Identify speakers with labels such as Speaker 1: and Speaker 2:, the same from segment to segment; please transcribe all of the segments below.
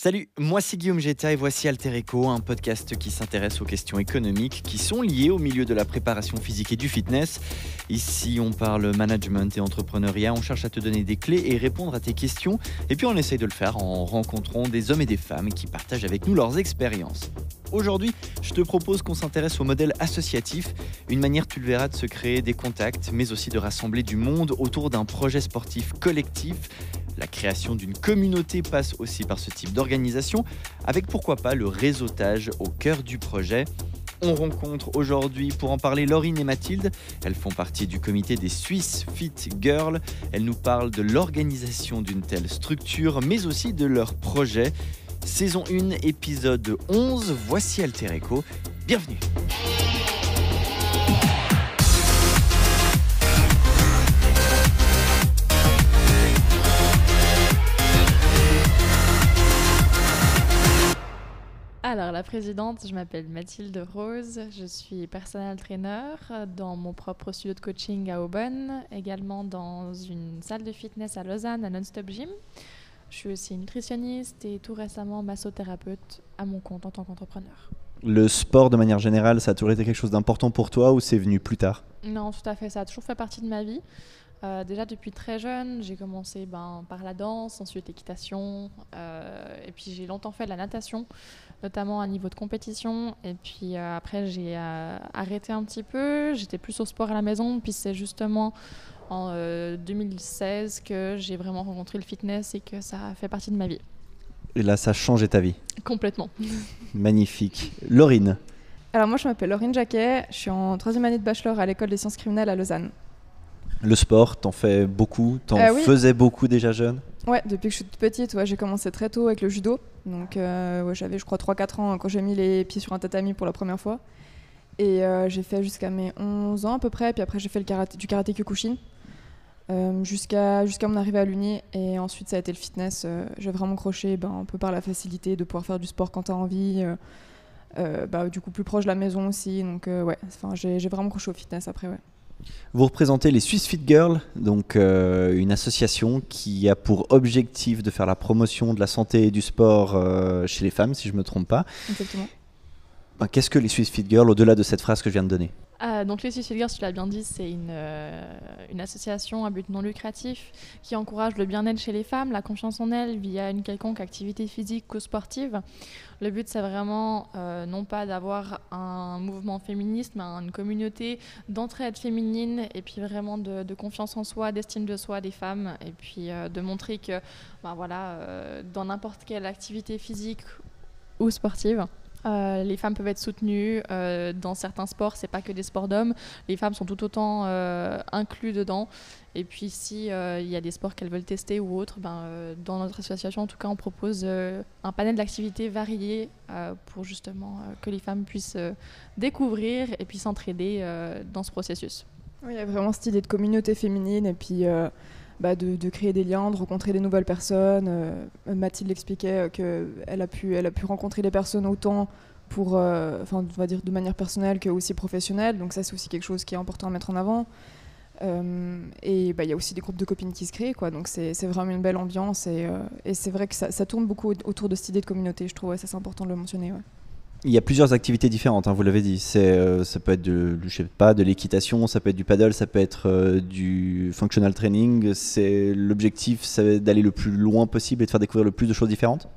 Speaker 1: Salut, moi c'est Guillaume Geta et voici Alter Echo, un podcast qui s'intéresse aux questions économiques qui sont liées au milieu de la préparation physique et du fitness. Ici on parle management et entrepreneuriat, on cherche à te donner des clés et répondre à tes questions et puis on essaye de le faire en rencontrant des hommes et des femmes qui partagent avec nous leurs expériences. Aujourd'hui, je te propose qu'on s'intéresse au modèle associatif, une manière, tu le verras, de se créer des contacts, mais aussi de rassembler du monde autour d'un projet sportif collectif la création d'une communauté passe aussi par ce type d'organisation, avec pourquoi pas le réseautage au cœur du projet. On rencontre aujourd'hui pour en parler Laurine et Mathilde. Elles font partie du comité des Swiss Fit Girls. Elles nous parlent de l'organisation d'une telle structure, mais aussi de leur projet. Saison 1, épisode 11. Voici Alter Echo. Bienvenue.
Speaker 2: Alors, la présidente, je m'appelle Mathilde Rose, je suis personnel trainer dans mon propre studio de coaching à Aubonne, également dans une salle de fitness à Lausanne, à Non-Stop Gym. Je suis aussi nutritionniste et tout récemment massothérapeute à mon compte en tant qu'entrepreneur.
Speaker 1: Le sport, de manière générale, ça a toujours été quelque chose d'important pour toi ou c'est venu plus tard?
Speaker 2: Non, tout à fait, ça a toujours fait partie de ma vie. Euh, déjà depuis très jeune, j'ai commencé ben, par la danse, ensuite l'équitation, euh, et puis j'ai longtemps fait de la natation, notamment à niveau de compétition. Et puis euh, après, j'ai arrêté un petit peu, j'étais plus au sport à la maison, puis c'est justement en 2016 que j'ai vraiment rencontré le fitness et que ça a fait partie de ma vie.
Speaker 1: Et là, ça a changé ta vie
Speaker 2: Complètement.
Speaker 1: Magnifique. Laurine
Speaker 3: Alors moi, je m'appelle Laurine Jacquet, je suis en troisième année de bachelor à l'école des sciences criminelles à Lausanne.
Speaker 1: Le sport, t'en fais beaucoup? T'en euh, faisais beaucoup déjà jeune?
Speaker 3: Ouais, depuis que je suis toute petite, ouais, j'ai commencé très tôt avec le judo. Donc euh, j'avais, je crois, 3-4 ans quand j'ai mis les pieds sur un tatami pour la première fois. Et euh, j'ai fait jusqu'à mes 11 ans à peu près. Puis après, j'ai fait le karaté, du karaté Kyokushin jusqu'à jusqu'à mon arrivée à l'Uni. Et ensuite, ça a été le fitness. j'ai vraiment croché ben, un peu par la facilité de pouvoir faire du sport quand t'as envie. bah, du coup, plus proche de la maison aussi. Donc ouais, j'ai vraiment croché au fitness après, ouais.
Speaker 1: Vous représentez les Swiss Fit Girls, donc euh, une association qui a pour objectif de faire la promotion de la santé et du sport euh, chez les femmes, si je ne me trompe pas.
Speaker 3: Exactement.
Speaker 1: Ben, qu'est-ce que les Swiss Fit Girls au-delà de cette phrase que je viens de donner?
Speaker 2: Ah, donc les Fit Girls, tu l'as bien dit, c'est une, euh, une, association à but non lucratif qui encourage le bien-être chez les femmes, la confiance en elles via une quelconque activité physique ou sportive. Le but, c'est vraiment euh, non pas d'avoir un mouvement féministe, mais une communauté d'entraide féminine et puis vraiment de, confiance en soi, d'estime de soi des femmes et puis euh, de montrer que ben voilà, dans n'importe quelle activité physique ou sportive, euh, les femmes peuvent être soutenues euh, dans certains sports, c'est pas que des sports d'hommes. Les femmes sont tout autant euh, inclus dedans. Et puis si il y a des sports qu'elles veulent tester ou autres, ben, dans notre association en tout cas on propose un panel d'activités variées pour justement que les femmes puissent découvrir et puis s'entraider dans ce processus.
Speaker 3: Il y a vraiment cette idée de communauté féminine et puis bah, de, créer des liens, de rencontrer des nouvelles personnes. Euh, Mathilde expliquait qu'elle a, pu, elle a pu rencontrer des personnes autant pour, euh, enfin, on va dire de manière personnelle que aussi professionnelle. Donc ça, c'est aussi quelque chose qui est important à mettre en avant. Euh, et bah, il y a aussi des groupes de copines qui se créent, quoi. Donc c'est vraiment une belle ambiance et, c'est vrai que ça, tourne beaucoup autour de cette idée de communauté. Je trouve, ça c'est important de le mentionner. Ouais.
Speaker 1: Il y a plusieurs activités différentes, hein, vous l'avez dit. Euh, ça peut être de, je sais pas, de l'équitation, ça peut être du paddle, ça peut être euh, du functional training. C'est l'objectif, c'est d'aller le plus loin possible et de faire découvrir le plus de choses différentes?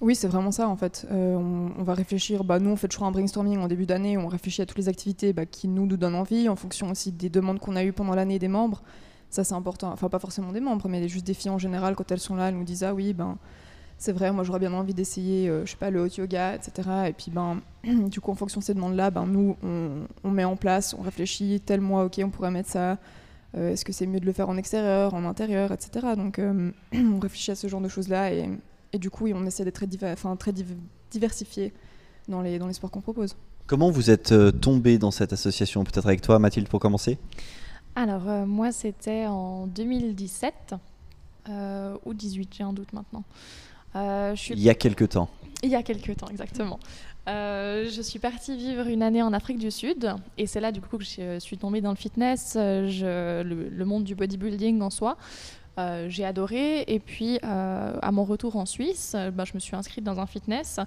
Speaker 3: Oui, c'est vraiment ça en fait. Euh, on, va réfléchir. Bah, nous, on fait toujours un brainstorming en début d'année. On réfléchit à toutes les activités bah, qui nous, nous donnent envie, en fonction aussi des demandes qu'on a eues pendant l'année des membres. Ça, c'est important. Enfin, pas forcément des membres, mais juste des filles en général, quand elles sont là, elles nous disent ah oui, ben c'est vrai, moi j'aurais bien envie d'essayer, euh, je sais pas, le hot yoga, etc. Et puis ben, du coup, en fonction de ces demandes-là, ben, nous, on, met en place, on réfléchit, tel mois, ok, on pourrait mettre ça. Euh, est-ce que c'est mieux de le faire en extérieur, en intérieur, etc. Donc euh, on réfléchit à ce genre de choses-là et, et, du coup, on essaie d'être très, très diversifié dans les, dans les sports qu'on propose.
Speaker 1: Comment vous êtes tombé dans cette association Peut-être avec toi, Mathilde, pour commencer?
Speaker 2: Alors, moi, c'était en 2017 ou 18, j'ai un doute maintenant.
Speaker 1: Euh, Il y a quelques temps.
Speaker 2: Il y a quelques temps, exactement. Euh, je suis partie vivre une année en Afrique du Sud et c'est là du coup que je suis tombée dans le fitness, euh, le, monde du bodybuilding en soi. Euh, j'ai adoré. Et puis, à mon retour en Suisse, bah, je me suis inscrite dans un fitness.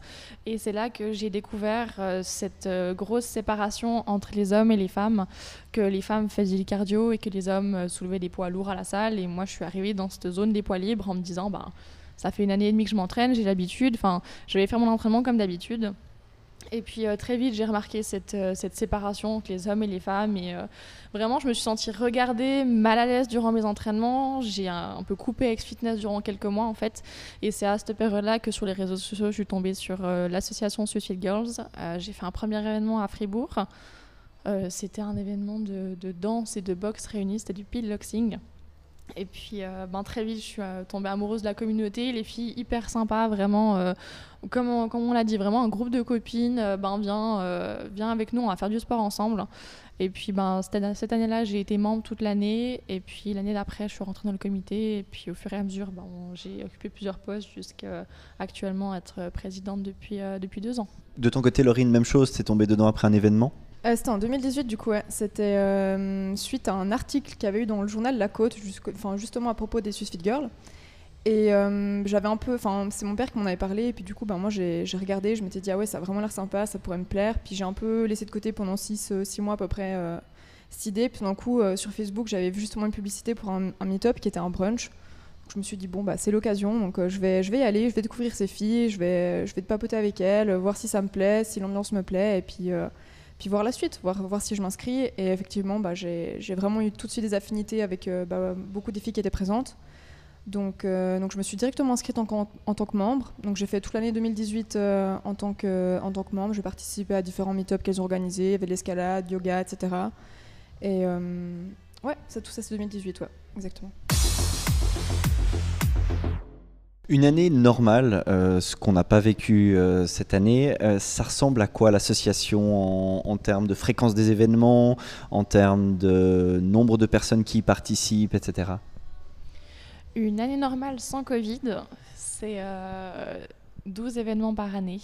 Speaker 2: Et c'est là que j'ai découvert cette grosse séparation entre les hommes et les femmes, que les femmes faisaient du cardio et que les hommes soulevaient des poids lourds à la salle. Et moi, je suis arrivée dans cette zone des poids libres en me disant, bah, ça fait une année et demie que je m'entraîne, j'ai l'habitude. Enfin, je vais faire mon entraînement comme d'habitude. Et puis euh, très vite, j'ai remarqué cette, euh, cette, séparation entre les hommes et les femmes. Et euh, vraiment, je me suis sentie regardée, mal à l'aise durant mes entraînements. J'ai un, peu coupé X Fitness durant quelques mois, en fait. Et c'est à cette période-là que sur les réseaux sociaux, je suis tombée sur l'association Suicide Girls. j'ai fait un premier événement à Fribourg. C'était un événement de, de, danse et de boxe réunis. C'était du pillboxing. Et puis ben, très vite, je suis tombée amoureuse de la communauté, les filles hyper sympas, vraiment comme on, l'a dit, vraiment un groupe de copines, euh, ben viens, euh, viens avec nous, on va faire du sport ensemble. Et puis ben, cette, année-là, j'ai été membre toute l'année. Et puis l'année d'après, je suis rentrée dans le comité. Et puis au fur et à mesure, ben, j'ai occupé plusieurs postes jusqu'à actuellement être présidente depuis, euh, depuis deux ans.
Speaker 1: De ton côté, Laurine, même chose, c'est tombé dedans après un événement?
Speaker 3: C'était en 2018 du coup, c'était suite à un article qu'il y avait eu dans le journal La Côte, justement à propos des Swiss Fit Girls. Et euh, j'avais un peu, c'est mon père qui m'en avait parlé, et puis du coup, ben, moi j'ai regardé, je m'étais dit, ah ouais, ça a vraiment l'air sympa, ça pourrait me plaire. Puis j'ai un peu laissé de côté pendant 6 euh, mois à peu près euh, cette idée. Puis d'un coup, sur Facebook, j'avais vu justement une publicité pour un, meet-up qui était un brunch. je me suis dit, bon, bah, c'est l'occasion, donc je, vais, y aller, je vais découvrir ces filles, je vais, je vais te papoter avec elles, voir si ça me plaît, si l'ambiance me plaît, et puis, puis voir la suite, voir, voir si je m'inscris. Et effectivement, bah, j'ai vraiment eu tout de suite des affinités avec bah, beaucoup des filles qui étaient présentes. Donc, euh, donc je me suis directement inscrite en, en tant que membre. Donc j'ai fait toute l'année 2018 euh, en, tant que, en tant que membre. J'ai participé à différents meet-ups qu'elles ont organisés. Il y avait de l'escalade, yoga, etc. Et euh, ouais, ça, tout ça c'est 2018, ouais, exactement.
Speaker 1: Une année normale, ce qu'on n'a pas vécu cette année, ça ressemble à quoi l'association en, termes de fréquence des événements, en termes de nombre de personnes qui y participent, etc.
Speaker 2: Une année normale sans Covid, c'est 12 euh, événements par année,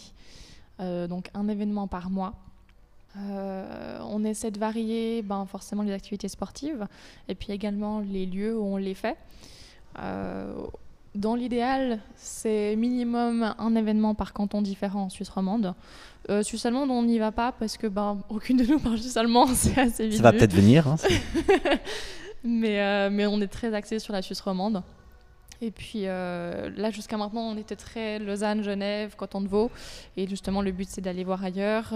Speaker 2: euh, donc un événement par mois. Euh, on essaie de varier ben, forcément les activités sportives et puis également les lieux où on les fait. Dans l'idéal, c'est minimum un événement par canton différent en Suisse romande. Suisse allemande, on n'y va pas parce que ben, aucune de nous parle suisse allemand, c'est assez vite.
Speaker 1: Ça va peut-être venir. Hein,
Speaker 2: mais, mais on est très axé sur la Suisse romande. Et puis euh, là, jusqu'à maintenant, on était très Lausanne, Genève, Canton de Vaud. Et justement, le but, c'est d'aller voir ailleurs.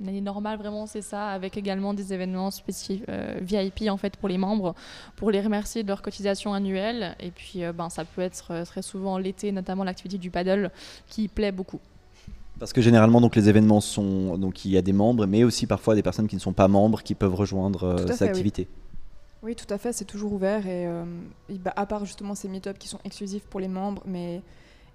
Speaker 2: Euh, une année normale, vraiment, c'est ça, avec également des événements spécifiques euh, VIP en fait pour les membres, pour les remercier de leur cotisation annuelle. Et puis, ben, ça peut être très souvent l'été, notamment l'activité du paddle, qui plaît beaucoup.
Speaker 1: Parce que généralement, donc les événements sont donc il y a des membres, mais aussi parfois des personnes qui ne sont pas membres qui peuvent rejoindre cette activité.
Speaker 3: Oui, tout à fait, c'est toujours ouvert. Et, euh, bah, à part justement ces meet-ups qui sont exclusifs pour les membres, mais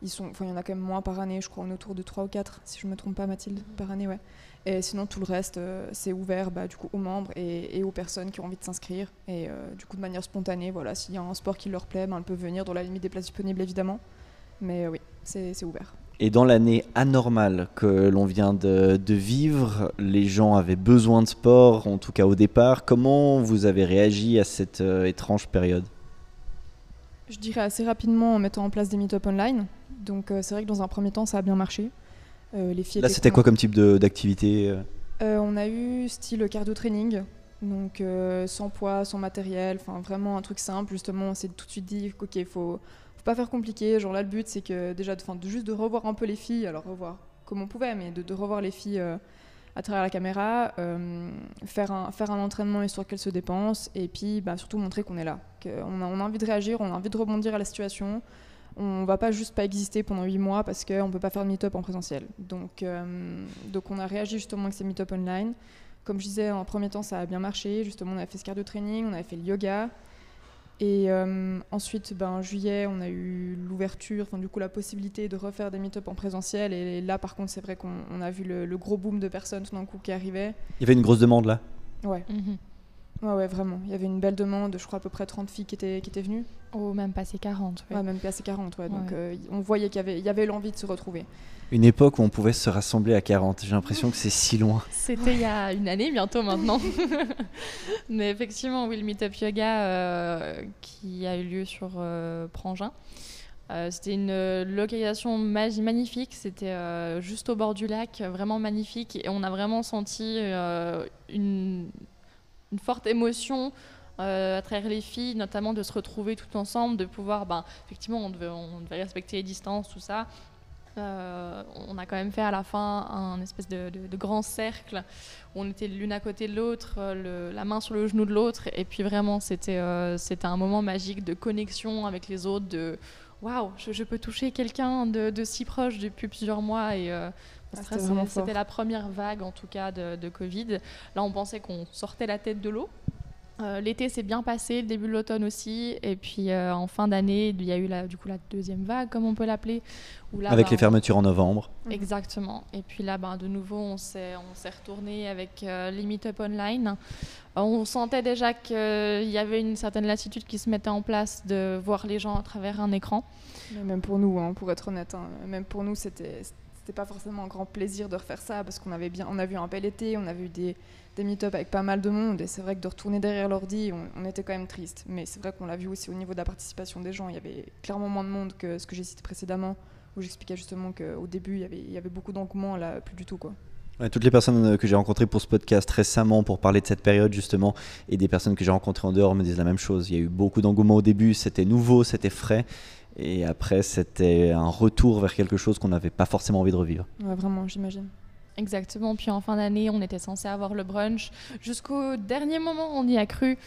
Speaker 3: ils sont, il y en a quand même moins par année, je crois, on est autour de 3 ou 4, si je ne me trompe pas, Mathilde, par année, ouais. Et sinon, tout le reste, euh, c'est ouvert bah, du coup, aux membres et, aux personnes qui ont envie de s'inscrire. Et euh, du coup, de manière spontanée, voilà, s'il y a un sport qui leur plaît, ben, elles peuvent venir dans la limite des places disponibles, évidemment. Mais oui, c'est ouvert.
Speaker 1: Et dans l'année anormale que l'on vient de, vivre, les gens avaient besoin de sport, en tout cas au départ. Comment vous avez réagi à cette euh, étrange période?
Speaker 3: Je dirais assez rapidement en mettant en place des meet-up online. Donc euh, c'est vrai que dans un premier temps, ça a bien marché.
Speaker 1: Euh, les filles Là, c'était quoi comme type d'activité
Speaker 3: On a eu style cardio training. Donc sans poids, sans matériel, enfin vraiment un truc simple. Justement, on s'est tout de suite dit, ok, il faut pas faire compliqué. Genre là, le but, c'est que déjà de, de, juste de revoir un peu les filles, alors revoir comme on pouvait, mais de, revoir les filles euh, à travers la caméra, euh, faire, un, faire un entraînement histoire qu'elles se dépensent, et puis bah, surtout montrer qu'on est là, qu'on a, on a envie de réagir, on a envie de rebondir à la situation. On va pas juste pas exister pendant 8 mois parce qu'on ne peut pas faire de meet-up en présentiel. Donc, euh, donc on a réagi justement avec ces meet-up online. Comme je disais, en premier temps, ça a bien marché. Justement, on a fait ce cardio training, on avait fait le yoga. Et euh, ensuite, ben, en juillet, on a eu l'ouverture, enfin du coup la possibilité de refaire des meet-up en présentiel. Et là, par contre, c'est vrai qu'on a vu le, gros boom de personnes tout d'un coup qui arrivaient.
Speaker 1: Il y avait une grosse demande là?
Speaker 3: Ouais. Mhm. Ouais, ouais, vraiment. Il y avait une belle demande, je crois à peu près 30 filles qui étaient, qui étaient venues.
Speaker 2: Oh, même passé 40.
Speaker 3: Ouais, même passé 40, ouais. Donc euh, on voyait qu'il y avait, il y avait l'envie de se retrouver.
Speaker 1: Une époque où on pouvait se rassembler à 40. J'ai l'impression que c'est si loin.
Speaker 2: C'était il y a une année bientôt maintenant. Mais effectivement, oui, le Meetup Yoga euh, qui a eu lieu sur euh, Prangin. c'était une localisation magnifique, c'était juste au bord du lac, vraiment magnifique, et on a vraiment senti une, une forte émotion euh, à travers les filles, notamment de se retrouver tout ensemble, de pouvoir, ben, effectivement, on devait, respecter les distances, tout ça. Euh, on a quand même fait à la fin un espèce de, grand cercle où on était l'une à côté de l'autre, euh, la main sur le genou de l'autre, et puis vraiment c'était un moment magique de connexion avec les autres, de waouh, je, peux toucher quelqu'un de, si proche depuis plusieurs mois et ah, c'était la première vague en tout cas de, de Covid. Là on pensait qu'on sortait la tête de l'eau euh, l'été s'est bien passé, le début de l'automne aussi, et puis euh, en fin d'année, il y a eu la, du coup la deuxième vague, comme on peut l'appeler.
Speaker 1: Avec les fermetures en novembre.
Speaker 2: Mhm. Exactement. Et puis là, ben, de nouveau, on s'est retourné avec euh, les meet-up online. On sentait déjà qu'il y avait une certaine lassitude qui se mettait en place de voir les gens à travers un écran.
Speaker 3: même pour nous, hein, pour être honnête, hein, même pour nous, c'était c'était pas forcément un grand plaisir de refaire ça parce qu'on avait bien, on a vu un bel été, on a vu des, des meet-up avec pas mal de monde et c'est vrai que de retourner derrière l'ordi, on, était quand même triste. Mais c'est vrai qu'on l'a vu aussi au niveau de la participation des gens. Il y avait clairement moins de monde que ce que j'ai cité précédemment où j'expliquais justement qu'au début il y avait, il y avait beaucoup d'engouement, là plus du tout quoi.
Speaker 1: toutes les personnes que j'ai rencontrées pour ce podcast récemment pour parler de cette période justement et des personnes que j'ai rencontrées en dehors me disent la même chose. Il y a eu beaucoup d'engouement au début, c'était nouveau, c'était frais et après, c'était un retour vers quelque chose qu'on n'avait pas forcément envie de revivre.
Speaker 3: Ouais, vraiment, j'imagine.
Speaker 2: Exactement. Puis en fin d'année, on était censé avoir le brunch. Jusqu'au dernier moment, on y a cru.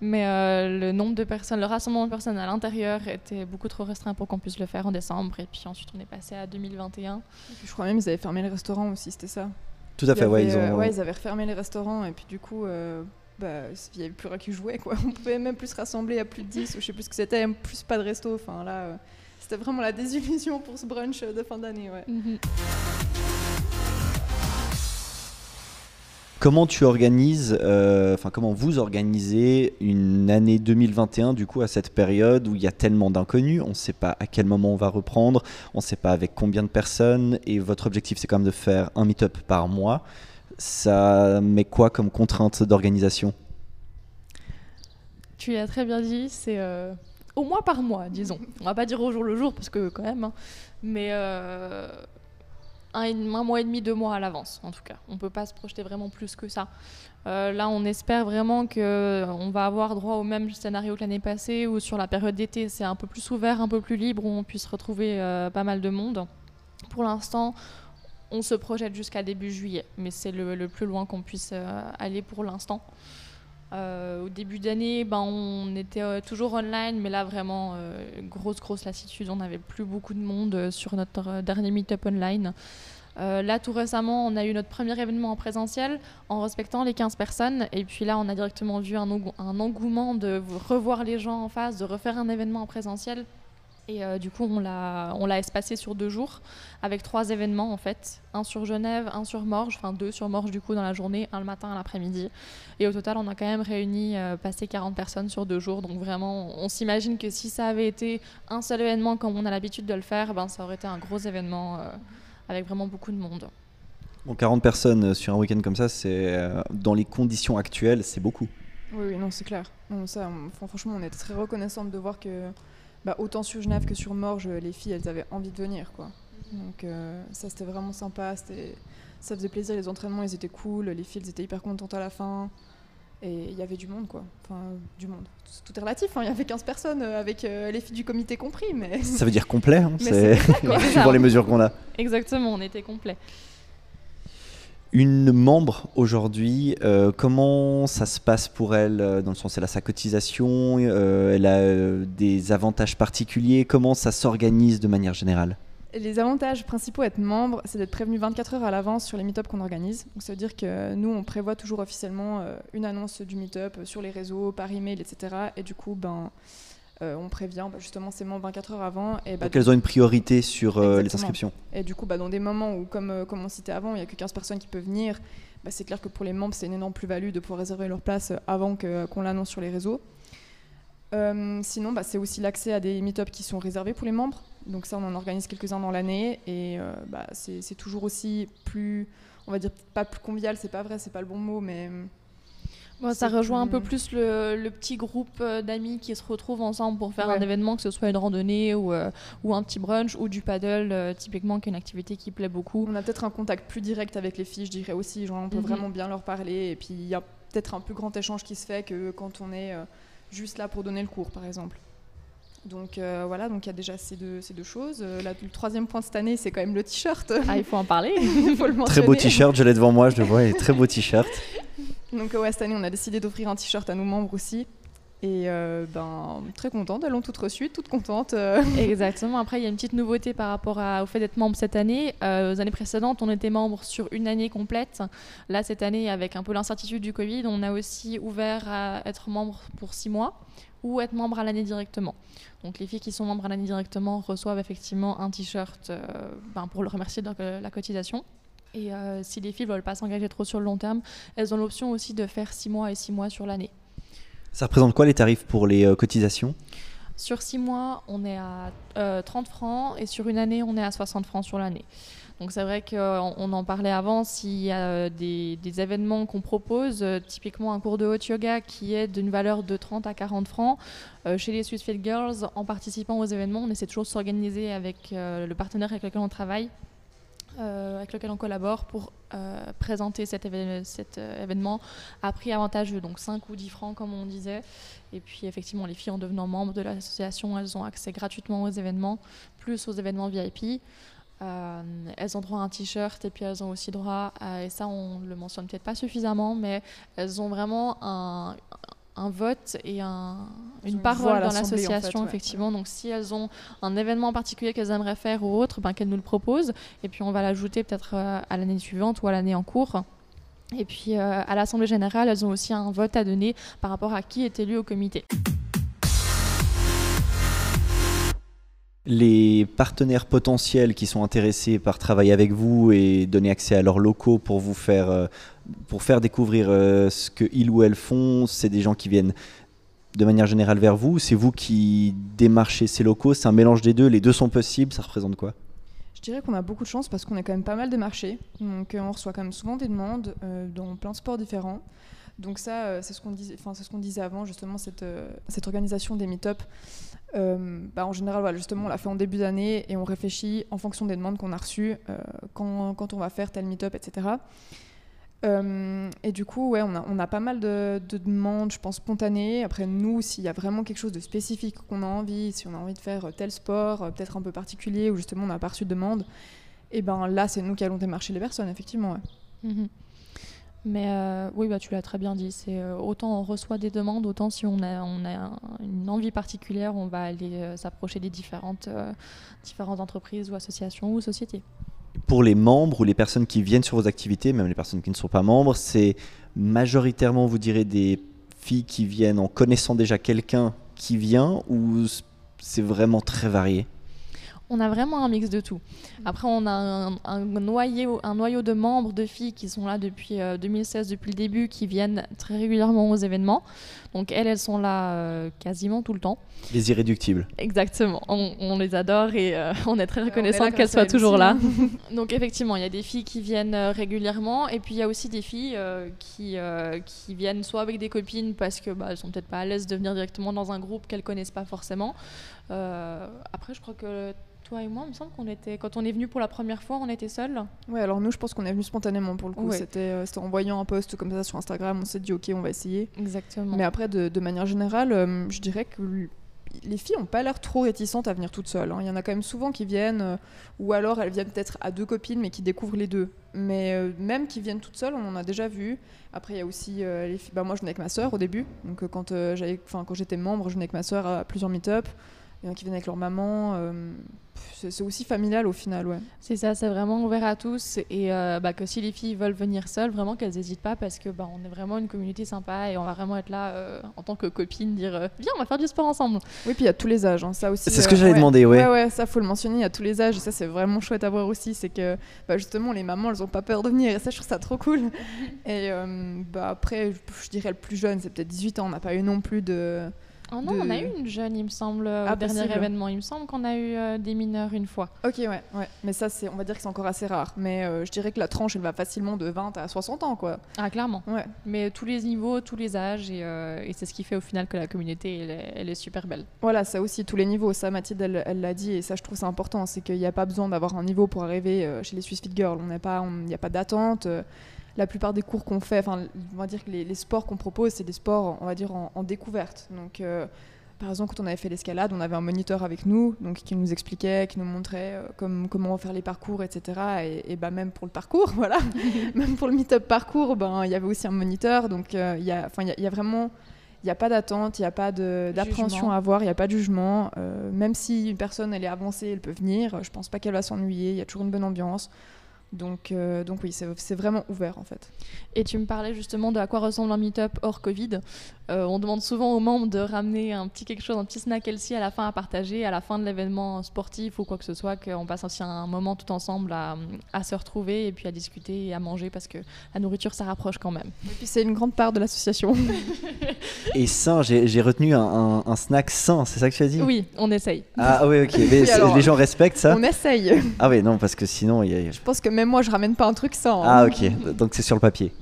Speaker 2: Mais euh, le nombre de personnes, le rassemblement de personnes à l'intérieur était beaucoup trop restreint pour qu'on puisse le faire en décembre. Et puis ensuite, on est passé à 2021.
Speaker 3: je crois même qu'ils avaient fermé les restaurants aussi, c'était ça.
Speaker 1: Tout à fait, ouais, ils ont...
Speaker 3: Euh, ouais, ils avaient refermé les restaurants. Et puis du coup, euh, bah, il n'y avait plus rien qui jouait. Quoi. On pouvait même plus se rassembler à plus de 10 ou je sais plus ce que c'était, plus pas de resto. Enfin là, c'était vraiment la désillusion pour ce brunch de fin d'année. Ouais. Mhm.
Speaker 1: Comment tu organises, euh, enfin comment vous organisez une année 2021 du coup à cette période où il y a tellement d'inconnus, on ne sait pas à quel moment on va reprendre, on ne sait pas avec combien de personnes et votre objectif c'est quand même de faire un meet-up par mois. Ça met quoi comme contrainte d'organisation?
Speaker 2: Tu l'as très bien dit, c'est euh, au mois par mois, disons. On va pas dire au jour le jour parce que quand même, hein. mais euh, un, mois et demi, deux mois à l'avance, en tout cas. On peut pas se projeter vraiment plus que ça. Euh, là, on espère vraiment qu'on va avoir droit au même scénario que l'année passée, où sur la période d'été, c'est un peu plus ouvert, un peu plus libre, où on puisse retrouver pas mal de monde. Pour l'instant, on se projette jusqu'à début juillet, mais c'est le, plus loin qu'on puisse aller pour l'instant. au début d'année, ben, on était toujours online, mais là vraiment grosse grosse lassitude. On n'avait plus beaucoup de monde sur notre dernier meet-up online. Euh, là, tout récemment, on a eu notre premier événement en présentiel en respectant les 15 personnes. Et puis là, on a directement vu un engouement de revoir les gens en face, de refaire un événement en présentiel. Et euh, du coup, on l'a espacé sur deux jours, avec trois événements en fait. Un sur Genève, un sur Morges, enfin deux sur Morges du coup dans la journée, un le matin, un l'après-midi. Et au total, on a quand même réuni, euh, passé 40 personnes sur deux jours. Donc vraiment, on s'imagine que si ça avait été un seul événement comme on a l'habitude de le faire, ben, ça aurait été un gros événement avec vraiment beaucoup de monde.
Speaker 1: Bon, 40 personnes sur un week-end comme ça, c'est euh, dans les conditions actuelles, c'est beaucoup.
Speaker 3: Oui, oui non, c'est clair. ça, franchement, on est très reconnaissante de voir que bah, autant sur Genève que sur Morges, les filles, elles avaient envie de venir. Quoi. Donc euh, ça, c'était vraiment sympa. Ça faisait plaisir, les entraînements, ils étaient cool. Les filles, elles étaient hyper contentes à la fin. Et il y avait du monde, quoi. Enfin, du monde. Tout est relatif. Hein. Il y avait 15 personnes euh, avec euh, les filles du comité compris. Mais...
Speaker 1: Ça veut dire complet. Hein. C'est suivant les mesures qu'on a.
Speaker 2: Exactement, on était complet.
Speaker 1: Une membre aujourd'hui, euh, comment ça se passe pour elle Dans le sens, elle a sa cotisation, elle a des avantages particuliers. Comment ça s'organise de manière générale?
Speaker 3: Les avantages principaux à être membre, c'est d'être prévenu 24 heures à l'avance sur les meet qu'on organise. Donc ça veut dire que nous, on prévoit toujours officiellement euh, une annonce du meet-up sur les réseaux, par email, etc. Et du coup, ben, on prévient bah, justement ces membres 24 heures avant. Et,
Speaker 1: bah, Donc elles ont une priorité sur les inscriptions.
Speaker 3: Et du coup, bah, dans des moments où, comme, comme on citait avant, il n'y a que 15 personnes qui peuvent venir, c'est clair que pour les membres, c'est une énorme plus-value de pouvoir réserver leur place avant qu'on l'annonce sur les réseaux. Euh, sinon, c'est aussi l'accès à des meet qui sont réservés pour les membres. Donc ça, on en organise quelques-uns dans l'année et euh, c'est toujours aussi plus, on va dire pas plus convivial, c'est pas vrai, c'est pas le bon mot, mais
Speaker 2: ça rejoint un peu plus le, petit groupe euh, d'amis qui se retrouvent ensemble pour faire un événement, que ce soit une randonnée ou, ou un petit brunch ou du paddle, typiquement, qui est une activité qui plaît beaucoup.
Speaker 3: On a peut-être un contact plus direct avec les filles, je dirais aussi. Genre, on peut mhm. vraiment bien leur parler et puis il y a peut-être un plus grand échange qui se fait que quand on est juste là pour donner le cours, par exemple. Donc euh, voilà, donc il y a déjà ces deux, ces deux choses. Euh, le troisième point de cette année, c'est quand même le t-shirt.
Speaker 2: Ah, il faut en parler.
Speaker 3: faut le
Speaker 1: très beau t-shirt, je l'ai devant moi, je le vois, il est très beau t-shirt.
Speaker 3: donc ouais, cette année, on a décidé d'offrir un t-shirt à nos membres aussi. Et euh, ben, très contente, elles l'ont toutes reçues, toutes contentes.
Speaker 2: Exactement. Après, il y a une petite nouveauté par rapport au fait d'être membre cette année. aux années précédentes, on était membre sur une année complète. Là, cette année, avec un peu l'incertitude du Covid, on a aussi ouvert à être membre pour six mois ou être membre à l'année directement. Donc les filles qui sont membres à l'année directement reçoivent effectivement un t-shirt ben, pour le remercier de la cotisation. Et si les filles ne veulent pas s'engager trop sur le long terme, elles ont l'option aussi de faire six mois et six mois sur l'année.
Speaker 1: Ça représente quoi les tarifs pour les euh, cotisations?
Speaker 2: Sur 6 mois, on est à 30 euh, francs et sur une année, on est à 60 francs sur l'année. Donc c'est vrai qu'on en parlait avant, s'il y a euh, des, événements qu'on propose, typiquement un cours de hot yoga qui est d'une valeur de 30 à 40 francs, chez les Sweetfield Girls, en participant aux événements, on essaie toujours de s'organiser avec le partenaire avec lequel on travaille euh, avec lequel on collabore pour euh, présenter cet, euh, événement à prix avantageux, donc 5 ou 10 francs comme on disait. Et puis effectivement, les filles en devenant membres de l'association, elles ont accès gratuitement aux événements, plus aux événements VIP. elles ont droit à un t-shirt et puis elles ont aussi droit, et ça on le mentionne peut-être pas suffisamment, mais elles ont vraiment un, un vote et une parole dans l'association, effectivement. Donc, si elles ont un événement particulier qu'elles aimeraient faire ou autre, ben, qu'elles nous le proposent. Et puis, on va l'ajouter peut-être euh, à l'année suivante ou à l'année en cours. Et puis, euh, à l'Assemblée générale, elles ont aussi un vote à donner par rapport à qui est élu au comité.
Speaker 1: Les partenaires potentiels qui sont intéressés par travailler avec vous et donner accès à leurs locaux pour vous faire, euh, pour faire découvrir euh, ce qu'ils ou elles font, c'est des gens qui viennent de manière générale vers vous C'est vous qui démarchez ces locaux C'est un mélange des deux Les deux sont possibles Ça représente quoi?
Speaker 3: Je dirais qu'on a beaucoup de chance parce qu'on est quand même pas mal démarché. Donc euh, on reçoit quand même souvent des demandes dans plein de sports différents. Donc ça, c'est ce qu'on disait, avant, justement, cette, cette organisation des meet-up. Euh, bah, en général, justement, on l'a fait en début d'année et on réfléchit en fonction des demandes qu'on a reçues, euh, quand, on va faire tel meet-up, etc. Euh, et du coup, ouais, on a, pas mal de, demandes, je pense, spontanées. Après, nous, s'il y a vraiment quelque chose de spécifique qu'on a envie, si on a envie de faire tel sport, peut-être un peu particulier, ou justement on n'a pas reçu de demande, et ben là, c'est nous qui allons démarcher les personnes, effectivement.
Speaker 2: Mhm. Mais euh, oui, bah, tu l'as très bien dit. C'est euh, autant on reçoit des demandes, autant si on a, une envie particulière, on va aller euh, s'approcher des différentes, différentes entreprises ou associations ou sociétés.
Speaker 1: Pour les membres ou les personnes qui viennent sur vos activités, même les personnes qui ne sont pas membres, c'est majoritairement, vous direz, des filles qui viennent en connaissant déjà quelqu'un qui vient ou c'est vraiment très varié?
Speaker 2: On a vraiment un mix de tout. Après, on a un, noyau, un noyau de membres, de filles qui sont là depuis 2016, euh, depuis le début, qui viennent très régulièrement aux événements. Donc elles, elles sont là euh, quasiment tout le temps.
Speaker 1: Les irréductibles.
Speaker 2: Exactement. On, les adore et euh, on est très reconnaissant qu'elles soient toujours là. Donc effectivement, il y a des filles qui viennent régulièrement et puis il y a aussi des filles qui, qui viennent soit avec des copines parce que bah, elles sont peut-être pas à l'aise de venir directement dans un groupe qu'elles connaissent pas forcément. Après, je crois que toi et moi, il me semble qu'on était, quand on est venu pour la première fois, on était seuls.
Speaker 3: Ouais, alors nous, je pense qu'on est venu spontanément pour le coup. Euh, c'était en voyant un post comme ça sur Instagram, on s'est dit ok, on va essayer.
Speaker 2: Exactement.
Speaker 3: Mais après, de, manière générale, euh, je dirais que les filles n'ont pas l'air trop réticentes à venir toutes seules. Hein. Il y en a quand même souvent qui viennent, euh, ou alors elles viennent peut-être à deux copines, mais qui découvrent les deux. Mais même qui viennent toutes seules, on en a déjà vu. Après, il y a aussi les filles. Bah, moi, je venais avec ma sœur au début. Donc, quand j'étais membre, je venais avec ma sœur à plusieurs meet-up. Il y en a qui viennent avec leur maman. euh, c'est aussi familial au final, ouais.
Speaker 2: C'est ça, c'est vraiment ouvert à tous et euh, bah, que si les filles veulent venir seules, vraiment qu'elles n'hésitent pas parce que bah, on est vraiment une communauté sympa et on va vraiment être là euh, en tant que copine, dire euh, viens, on va faire du sport ensemble.
Speaker 3: Oui, puis il y a tous les âges, hein, ça aussi.
Speaker 1: C'est ce que
Speaker 3: euh,
Speaker 1: j'allais
Speaker 3: ouais.
Speaker 1: demander, ouais.
Speaker 3: Ouais, ouais, ça faut le mentionner, il y a tous les âges, et ça c'est vraiment chouette à voir aussi, c'est que bah, justement les mamans elles ont pas peur de venir, et ça je trouve ça trop cool. Et euh, bah, après, je, je dirais le plus jeune, c'est peut-être 18 ans, on n'a pas eu non plus de.
Speaker 2: Oh non,
Speaker 3: De-
Speaker 2: on a eu une jeune, il me semble, euh,
Speaker 3: Ah,
Speaker 2: au dernier événement. Il me semble qu'on a eu euh, des mineurs une fois.
Speaker 3: Ok, ouais, ouais. Mais ça, c'est, on va dire que c'est encore assez rare. Mais euh, je dirais que la tranche elle va facilement de 20 à 60 ans, quoi.
Speaker 2: Ah, clairement.
Speaker 3: Ouais.
Speaker 2: Mais tous les niveaux, tous les âges, et, euh, et c'est ce qui fait au final que la communauté, elle est, elle est super belle.
Speaker 3: Voilà, ça aussi, tous les niveaux. Ça, Mathilde, elle l'a dit, et ça, je trouve c'est important. C'est qu'il n'y a pas besoin d'avoir un niveau pour arriver chez les Swiss Fit Girls. On n'est pas, il n'y a pas d'attente. La plupart des cours qu'on fait, enfin, on va dire que les, les sports qu'on propose, c'est des sports, on va dire, en, en découverte. Donc, euh, par exemple, quand on avait fait l'escalade, on avait un moniteur avec nous, donc qui nous expliquait, qui nous montrait euh, comme, comment faire les parcours, etc. Et, et bah, même pour le parcours, voilà, même pour le meet-up parcours, ben il y avait aussi un moniteur. Donc, euh, il y a, enfin, il y a- il y a vraiment il n'y a pas d'attente, il n'y a pas d'appréhension à avoir, il n'y a pas de jugement. Euh, même si une personne elle est avancée, elle peut venir. Je pense pas qu'elle va s'ennuyer. Il y a toujours une bonne ambiance. Donc, euh, donc oui, c'est vraiment ouvert en fait.
Speaker 2: Et tu me parlais justement de à quoi ressemble un meet-up hors Covid. Euh, on demande souvent aux membres de ramener un petit quelque chose, un petit snack LC à la fin à partager, à la fin de l'événement sportif ou quoi que ce soit, qu'on passe aussi un moment tout ensemble à, à se retrouver et puis à discuter et à manger parce que la nourriture, ça rapproche quand même.
Speaker 3: Et puis c'est une grande part de l'association.
Speaker 1: Et sain, j'ai retenu un, un- un snack sain, c'est ça que tu as dit?
Speaker 2: Oui, on essaye.
Speaker 1: Ah oui, ok. Mais
Speaker 3: alors,
Speaker 1: les gens respectent ça?
Speaker 3: On essaye.
Speaker 1: Ah oui, non, parce que sinon, il y a...
Speaker 3: Je pense que même moi, je ramène pas un truc sans. hein.
Speaker 1: Ah ok, donc c'est sur le papier.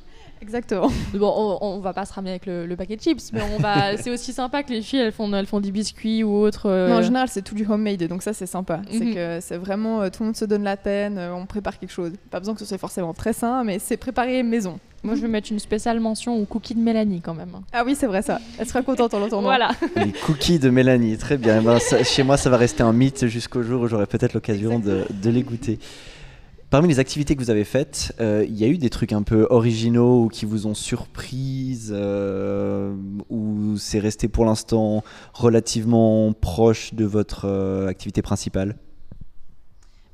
Speaker 3: Exactement.
Speaker 2: Bon, on, on va pas se ramener avec le, le paquet de chips, mais on va. c'est aussi sympa que les filles elles font, elles font des biscuits ou autre. euh,
Speaker 3: Mais en général, c'est tout du homemade, donc ça, c'est sympa. C'est
Speaker 2: Mhm.
Speaker 3: que c'est vraiment euh, tout le monde se donne la peine, euh, on prépare quelque chose. Pas besoin que ce soit forcément très sain, mais c'est préparé maison.
Speaker 2: Moi, je vais mettre une spéciale mention au cookie de Mélanie quand même.
Speaker 3: Ah oui, c'est vrai ça. Elle sera contente en l'entendant.
Speaker 2: Voilà.
Speaker 1: Les cookies de Mélanie, très bien. Eh ben, ça- chez moi, ça va rester un mythe jusqu'au jour où j'aurai peut-être l'occasion de, de les goûter. Parmi les activités que vous avez faites, euh, il y a eu des trucs un peu originaux ou qui vous ont surprise euh, ou c'est resté pour l'instant relativement proche de votre euh, activité principale?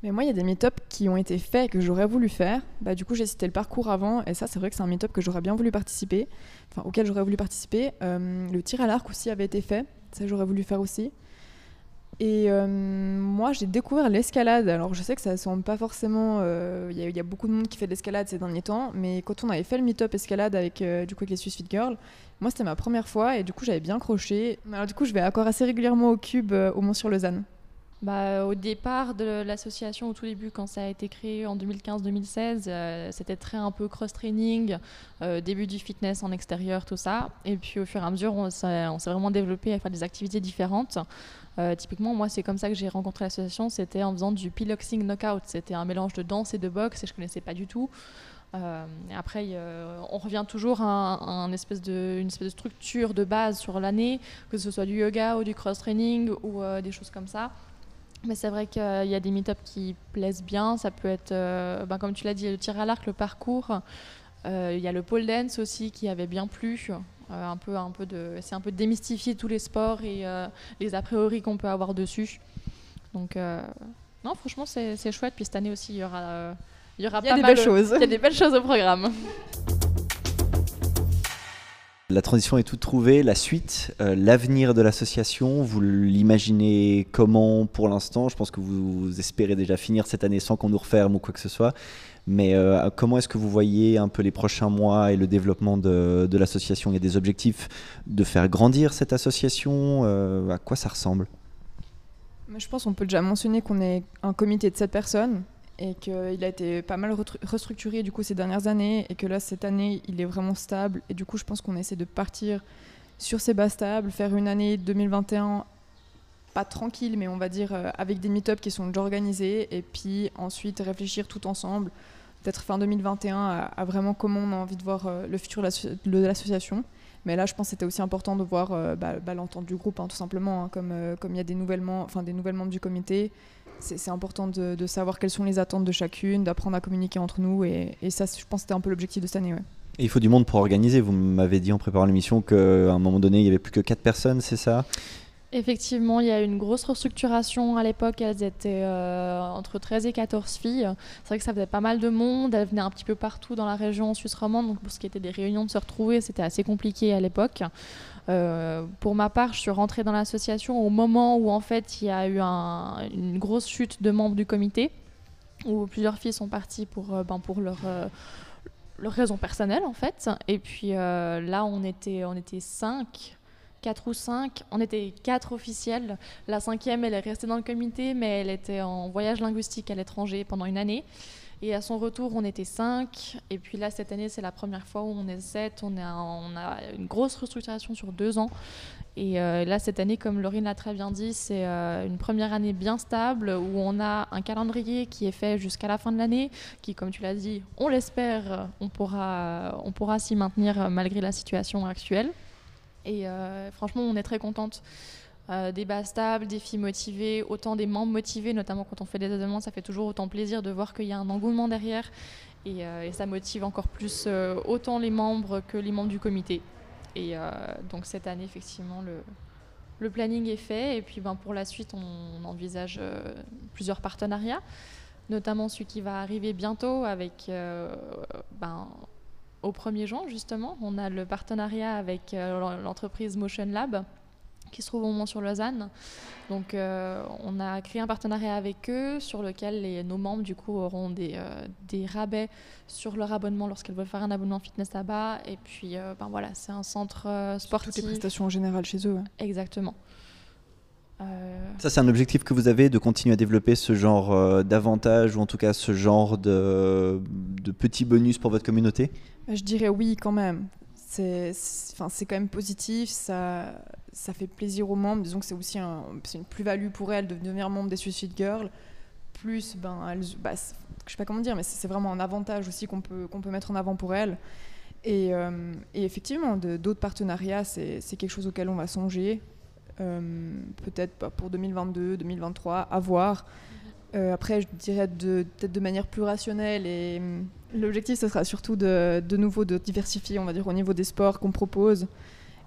Speaker 3: Mais moi, il y a des meet-up qui ont été faits et que j'aurais voulu faire. Bah, du coup, j'ai cité le parcours avant, et ça, c'est vrai que c'est un meet-up que j'aurais bien voulu participer, enfin, auquel j'aurais voulu participer. Le tir à l'arc aussi avait été fait, ça, j'aurais voulu faire aussi. Et euh, moi, j'ai découvert l'escalade. Alors, je sais que ça ne semble pas forcément. euh, Il y, a- beaucoup de monde qui fait de l'escalade ces derniers temps, mais quand on avait fait le meet-up escalade avec, euh, du coup, les Swiss Fit Girls, moi, c'était ma première fois, et du coup, j'avais bien croché. Alors, du coup, je vais encore assez régulièrement au Cube, au Mont-sur-Lausanne.
Speaker 2: Bah, au départ de l'association, au tout début, quand ça a été créé en 2015-2016, euh, c'était très un peu cross-training, début du fitness en extérieur, tout ça. Et puis au fur et à mesure, on s'est vraiment développé à faire des activités différentes. Euh, typiquement, moi, c'est comme ça que j'ai rencontré l'association. C'était en faisant du piloxing knockout. C'était un mélange de danse et de boxe, et je connaissais pas du tout. Euh, après, euh, on revient toujours à, une espèce de structure de base sur l'année, que ce soit du yoga ou du cross-training ou des choses comme ça. Mais c'est vrai qu'il y a des meet-up qui plaisent bien. Ça peut être, ben, comme tu l'as dit, le tir à l'arc, le parcours. Il y a le pole dance aussi qui avait bien plu. Euh, un peu, un peu de, c'est un peu de démystifier tous les sports et euh, les a priori qu'on peut avoir dessus. Donc, euh, non, franchement, c'est c'est chouette. Puis cette année aussi, il y aura, euh, il y aura
Speaker 3: Il y a
Speaker 2: pas
Speaker 3: des
Speaker 2: mal
Speaker 3: belles
Speaker 2: de-
Speaker 3: choses.
Speaker 2: Il y a des belles choses au programme.
Speaker 1: La transition est toute trouvée. La suite, euh, l'avenir de l'association, vous l'imaginez comment pour l'instant? Je pense que vous espérez déjà finir cette année sans qu'on nous referme ou quoi que ce soit. Mais euh, comment est-ce que vous voyez un peu les prochains mois et le développement de, l'association? Il y a des objectifs de faire grandir cette association Euh, À quoi ça ressemble?
Speaker 3: Je pense qu'on peut déjà mentionner qu'on est un comité de 7 personnes et qu'il a été pas mal restructuré du coup ces dernières années et que là cette année il est vraiment stable et du coup je pense qu'on essaie de partir sur ces bases stables, faire une année 2021 pas tranquille mais on va dire euh, avec des meet-up qui sont déjà organisés et puis ensuite réfléchir tout ensemble peut-être fin 2021 à, vraiment comment on a envie de voir euh, le futur de l'asso- de l'association. Mais là, je pense que c'était aussi important de voir euh, bah, bah, l'entente du groupe, hein, tout simplement. hein, comme euh, comme il y a des, enfin, des nouvelles membres du comité, c'est important de, savoir quelles sont les attentes de chacune, d'apprendre à communiquer entre nous. Et, ça, je pense que c'était un peu l'objectif de cette année.
Speaker 1: Il faut du monde pour organiser. Vous m'avez dit en préparant l'émission qu'à un moment donné, il n'y avait plus que 4 personnes, c'est ça?
Speaker 2: Effectivement, il y a eu une grosse restructuration à l'époque. Elles étaient euh, entre 13 et 14 filles. C'est vrai que ça faisait pas mal de monde. Elles venaient un petit peu partout dans la région suisse romande. Donc, pour ce qui était des réunions de se retrouver, c'était assez compliqué à l'époque. Euh, pour ma part, je suis rentrée dans l'association au moment où, en fait, il y a eu une grosse chute de membres du comité, où plusieurs filles sont parties pour, euh, ben, pour leur leurs raisons personnelles en fait. Et puis là, on était, on était cinq 4 ou 5. On était quatre officiels. La cinquième, elle est restée dans le comité, mais elle était en voyage linguistique à l'étranger pendant une année. Et à son retour, on était 5. Et puis là, cette année, c'est la première fois où on est 7. On, a une grosse restructuration sur deux ans. Et euh, là, cette année, comme Laurine l'a très bien dit, c'est euh, une première année bien stable où on a un calendrier qui est fait jusqu'à la fin de l'année, qui, comme tu l'as dit, on l'espère, on pourra, on pourra s'y maintenir malgré la situation actuelle. Et euh, franchement, on est très contente. Euh, des stables, des filles motivées, autant des membres motivés, notamment quand on fait des événements, ça fait toujours autant plaisir de voir qu'il y a un engouement derrière. Et, euh, ça motive encore plus autant les membres que les membres du comité. Et donc cette année, effectivement, le, le, planning est fait. Et puis ben, pour la suite, on, envisage plusieurs partenariats, notamment celui qui va arriver bientôt avec ben, au 1er juin, justement, on a le partenariat avec euh, l'entreprise Motion Lab qui se trouve au Mont-sur-Lausanne. Donc, euh, on a créé un partenariat avec eux sur lequel les, nos membres, du coup, auront des, euh, des rabais sur leur abonnement lorsqu'ils veulent faire un abonnement fitness là-bas. Et puis, ben voilà, c'est un centre sportif.
Speaker 3: Toutes les prestations en général chez eux.
Speaker 2: Exactement.
Speaker 1: Ça, c'est un objectif que vous avez de continuer à développer ce genre d'avantages ou en tout cas ce genre de, de petits bonus pour votre communauté?
Speaker 3: Bah, je dirais oui quand même. C'est quand même positif, ça, ça fait plaisir aux membres. Disons que c'est aussi un, une plus-value pour elles de devenir membre des Suicide Girls. Plus, ben, elles, bah, je sais pas comment dire, mais c'est vraiment un avantage aussi qu'on peut, qu'on peut mettre en avant pour elles. Et, euh, et effectivement, d'autres partenariats, c'est quelque chose auquel on va songer. Euh, peut-être pas pour 2022, 2023, à voir. Euh, après, je dirais peut-être de manière plus rationnelle et hum, l'objectif ce sera surtout de, de nouveau de diversifier, on va dire, au niveau des sports qu'on propose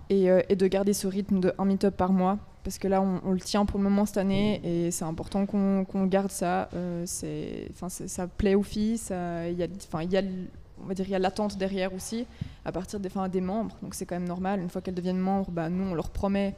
Speaker 3: et, euh, et, de garder ce rythme de un meet-up par mois parce que là on, le tient pour le moment cette année et c'est important qu'on garde ça. Euh, ça plaît aux filles, il y a, y a on va dire il y a l'attente derrière aussi à partir des, des membres donc c'est quand même normal une fois qu'elles deviennent membres bah, nous on leur promet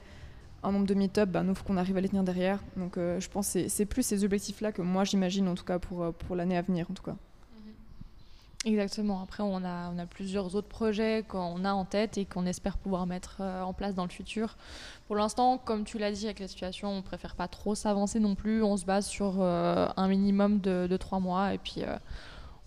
Speaker 3: un nombre de meet-up, bah, nous, faut qu'on arrive à les tenir derrière. Donc, euh, je pense que c'est plus ces objectifs-là que moi, j'imagine, en tout cas, pour, euh, pour l'année à venir, en tout cas.
Speaker 2: Mhm. Exactement. Après, on a, on a plusieurs autres projets qu'on a en tête et qu'on espère pouvoir mettre euh, en place dans le futur. Pour l'instant, comme tu l'as dit, avec la situation, on préfère pas trop s'avancer non plus. On se base sur un minimum de, de, trois mois et puis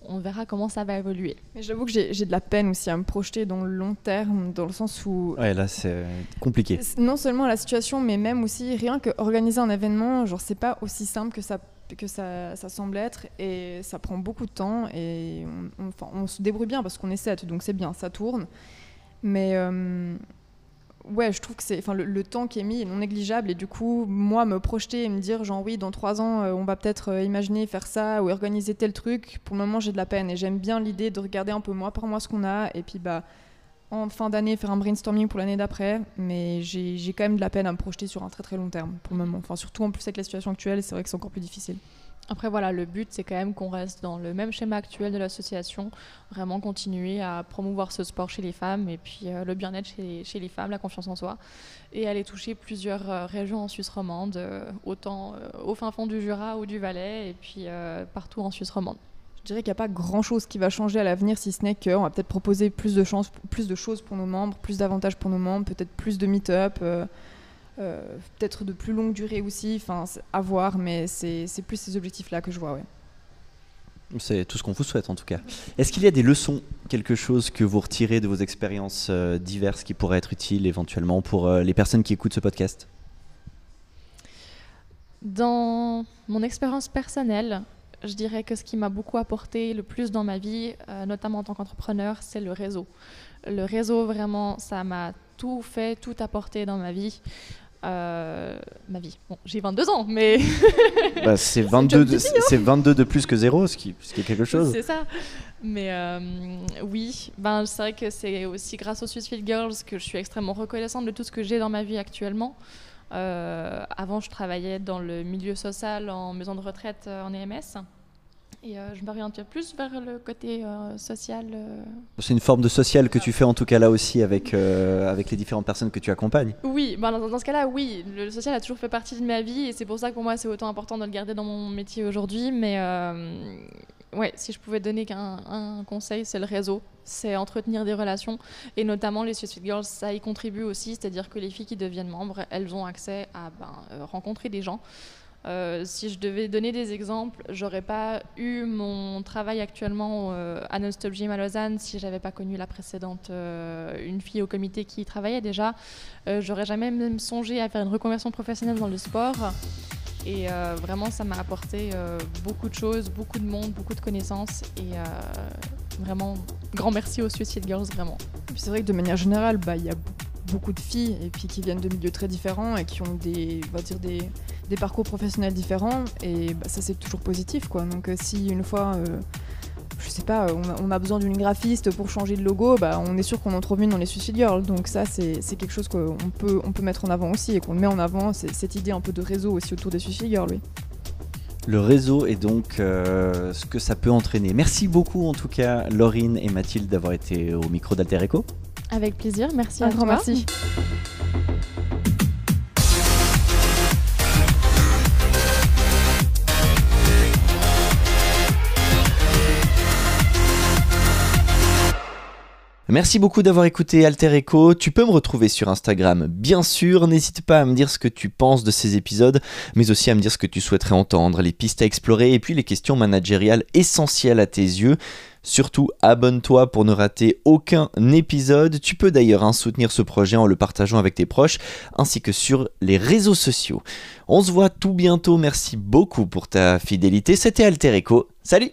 Speaker 2: on verra comment ça va évoluer.
Speaker 3: Mais j'avoue que j'ai de la peine aussi à me projeter dans le long terme, dans le sens où...
Speaker 1: Ouais, là, c'est compliqué.
Speaker 3: Non seulement la situation, mais même aussi rien que organiser un événement, genre, c'est pas aussi simple que ça que ça, ça, semble être et ça prend beaucoup de temps et on, on se débrouille bien parce qu'on est sept, donc c'est bien, ça tourne. Mais euh, ouais, je trouve que c'est, enfin, le, temps qui est mis est non négligeable et du coup, moi, me projeter et me dire, genre oui, dans trois ans, euh, on va peut-être euh, imaginer faire ça ou organiser tel truc. Pour le moment, j'ai de la peine et j'aime bien l'idée de regarder un peu mois par mois ce qu'on a et puis bah en fin d'année faire un brainstorming pour l'année d'après. Mais j'ai quand même de la peine à me projeter sur un très très long terme pour le moment. Enfin, surtout en plus avec la situation actuelle, c'est vrai que c'est encore plus difficile.
Speaker 2: Après, voilà, le but, c'est quand même qu'on reste dans le même schéma actuel de l'association, vraiment continuer à promouvoir ce sport chez les femmes et puis euh, le bien-être chez, les femmes, la confiance en soi, et aller toucher plusieurs euh, régions en Suisse romande, euh, autant au fin fond du Jura ou du Valais, et puis partout en Suisse romande.
Speaker 3: Je dirais qu'il n'y a pas grand-chose qui va changer à l'avenir, si ce n'est qu'on va peut-être proposer plus de, plus de choses pour nos membres, plus d'avantages pour nos membres, peut-être plus de meet-up. Euh, peut-être de plus longue durée aussi, enfin à voir, mais c'est plus ces objectifs-là que je vois. Ouais.
Speaker 1: C'est tout ce qu'on vous souhaite en tout cas. Est-ce qu'il y a des leçons, quelque chose que vous retirez de vos expériences euh, diverses qui pourraient être utiles éventuellement pour euh, les personnes qui écoutent ce podcast?
Speaker 2: Dans mon expérience personnelle, je dirais que ce qui m'a beaucoup apporté le plus dans ma vie, notamment en tant qu'entrepreneur, c'est le réseau. Le réseau, vraiment, ça m'a tout fait, tout apporté dans ma vie. Euh, ma vie. Bon, j'ai 22 ans, mais.
Speaker 1: Bah, c'est 22, de, c'est 22 de plus que zéro, ce qui, ce qui est quelque chose.
Speaker 2: C'est ça. Mais euh, oui, ben, c'est vrai que c'est aussi grâce aux Swissfield Girls que je suis extrêmement reconnaissante de tout ce que j'ai dans ma vie actuellement. avant, je travaillais dans le milieu social en maison de retraite en EMS. Et euh, je m'oriente plus vers le côté euh, social. Euh.
Speaker 1: C'est une forme de social que tu fais en tout cas là aussi avec, avec les différentes personnes que tu accompagnes
Speaker 2: Oui, bah, dans, ce cas-là, oui. Le social a toujours fait partie de ma vie et c'est pour ça que pour moi c'est autant important de le garder dans mon métier aujourd'hui. Mais ouais, si je pouvais donner qu'un un conseil, c'est le réseau. C'est entretenir des relations et notamment les Sweet Girls, ça y contribue aussi. C'est-à-dire que les filles qui deviennent membres, elles ont accès à ben, rencontrer des gens. Euh, si je devais donner des exemples, j'aurais pas eu mon travail actuellement euh, à Non-Stop Gym à Lausanne si j'avais pas connu la précédente, euh, une fille au comité qui y travaillait déjà. j'aurais jamais même songé à faire une reconversion professionnelle dans le sport. Et vraiment, ça m'a apporté beaucoup de choses, beaucoup de monde, beaucoup de connaissances. Et vraiment, grand merci aux Suicide Girls, vraiment.
Speaker 3: C'est vrai que de manière générale, bah, il y a beaucoup de filles et puis qui viennent de milieux très différents et qui ont des, parcours professionnels différents et bah, ça c'est toujours positif quoi. Donc euh, si une fois, euh, je sais pas, on a, besoin d'une graphiste pour changer de logo, bah, on est sûr qu'on en trouve une dans les Suicide Girls. Donc ça c'est quelque chose qu'on peut, on peut mettre en avant aussi et qu'on met en avant, cette idée un peu de réseau aussi autour des Suicide Girls.
Speaker 1: Le réseau est donc euh, ce que ça peut entraîner. Merci beaucoup en tout cas Laurine et Mathilde d'avoir été au micro d'Alter Echo.
Speaker 2: Avec plaisir, merci à toi.
Speaker 3: Merci.
Speaker 1: Merci beaucoup d'avoir écouté Alter Echo. Tu peux me retrouver sur Instagram, bien sûr. N'hésite pas à me dire ce que tu penses de ces épisodes, mais aussi à me dire ce que tu souhaiterais entendre, les pistes à explorer et puis les questions managériales essentielles à tes yeux. Surtout, abonne-toi pour ne rater aucun épisode. Tu peux d'ailleurs hein, soutenir ce projet en le partageant avec tes proches, ainsi que sur les réseaux sociaux. On se voit tout bientôt. Merci beaucoup pour ta fidélité. C'était Alter Echo. Salut